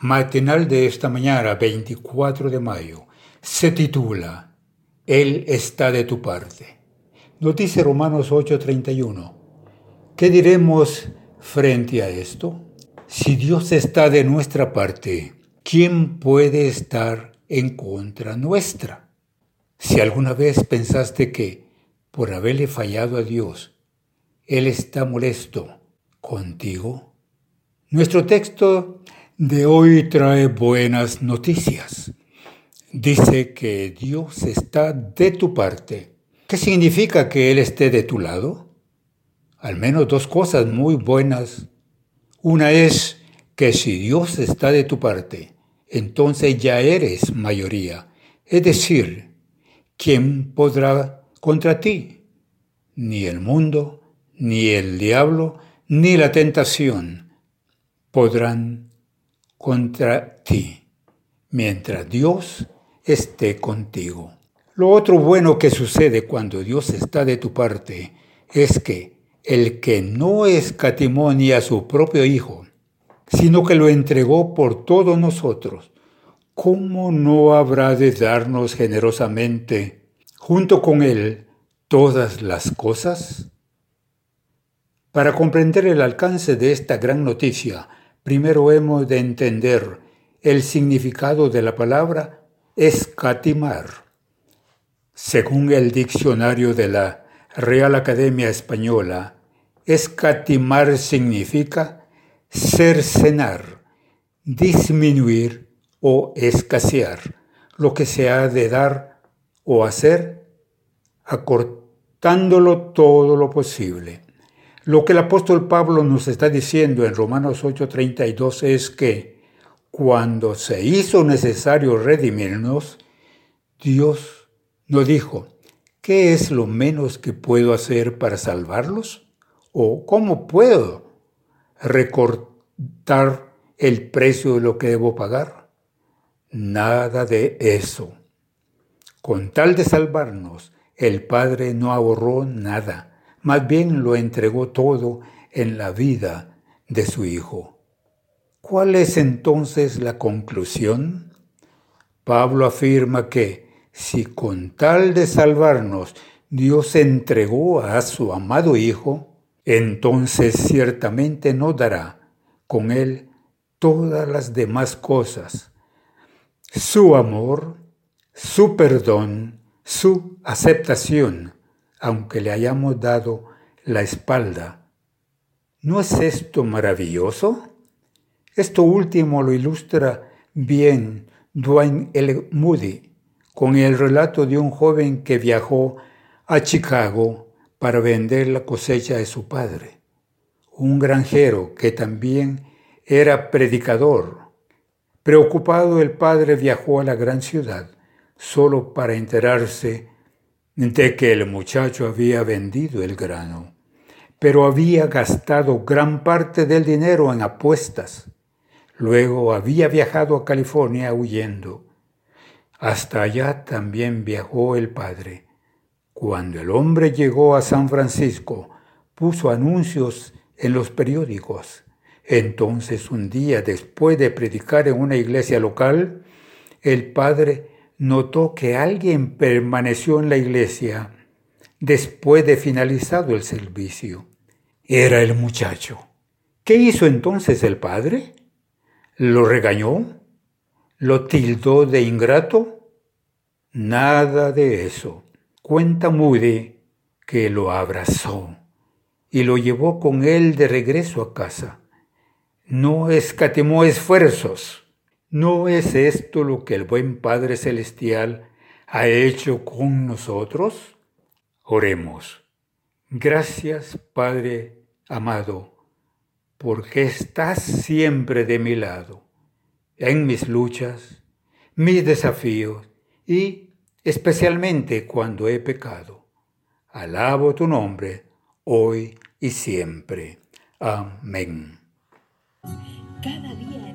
matinal de esta mañana, 24 de mayo, se titula Él está de tu parte. Nos dice Romanos 8:31. ¿Qué diremos frente a esto? Si Dios está de nuestra parte, ¿quién puede estar en contra nuestra? Si alguna vez pensaste que, por haberle fallado a Dios, Él está molesto contigo, nuestro texto de hoy trae buenas noticias. Dice que Dios está de tu parte. ¿Qué significa que Él esté de tu lado? Al menos dos cosas muy buenas. Una es que si Dios está de tu parte, entonces ya eres mayoría. Es decir, ¿quién podrá contra ti? Ni el mundo, ni el diablo, ni la tentación podrán contra ti, mientras Dios esté contigo. Lo otro bueno que sucede cuando Dios está de tu parte es que el que no escatimó ni a su propio Hijo, sino que lo entregó por todos nosotros, ¿cómo no habrá de darnos generosamente, junto con Él, todas las cosas? Para comprender el alcance de esta gran noticia, primero hemos de entender el significado de la palabra escatimar. Según el diccionario de la Real Academia Española, escatimar significa cercenar, disminuir o escasear lo que se ha de dar o hacer, acortándolo todo lo posible. Lo que el apóstol Pablo nos está diciendo en Romanos 8:32 es que cuando se hizo necesario redimirnos, Dios nos dijo, ¿qué es lo menos que puedo hacer para salvarlos? ¿O cómo puedo recortar el precio de lo que debo pagar? Nada de eso. Con tal de salvarnos, el Padre no ahorró nada más bien lo entregó todo en la vida de su Hijo. ¿Cuál es entonces la conclusión? Pablo afirma que si con tal de salvarnos Dios entregó a su amado Hijo, entonces ciertamente no dará con Él todas las demás cosas. Su amor, su perdón, su aceptación, aunque le hayamos dado la espalda. ¿No es esto maravilloso? Esto último lo ilustra bien Dwayne L. Moody con el relato de un joven que viajó a Chicago para vender la cosecha de su padre, un granjero que también era predicador. Preocupado el padre viajó a la gran ciudad solo para enterarse de que el muchacho había vendido el grano, pero había gastado gran parte del dinero en apuestas. Luego había viajado a California huyendo. Hasta allá también viajó el padre. Cuando el hombre llegó a San Francisco, puso anuncios en los periódicos. Entonces un día, después de predicar en una iglesia local, el padre notó que alguien permaneció en la iglesia después de finalizado el servicio. Era el muchacho. ¿Qué hizo entonces el padre? ¿Lo regañó? ¿Lo tildó de ingrato? Nada de eso. Cuenta Moody que lo abrazó y lo llevó con él de regreso a casa. No escatimó esfuerzos ¿No es esto lo que el buen Padre Celestial ha hecho con nosotros? Oremos. Gracias, Padre amado, porque estás siempre de mi lado. en mis luchas, mis desafíos y especialmente cuando he pecado. Alabo tu nombre hoy y siempre. Amén. Cada día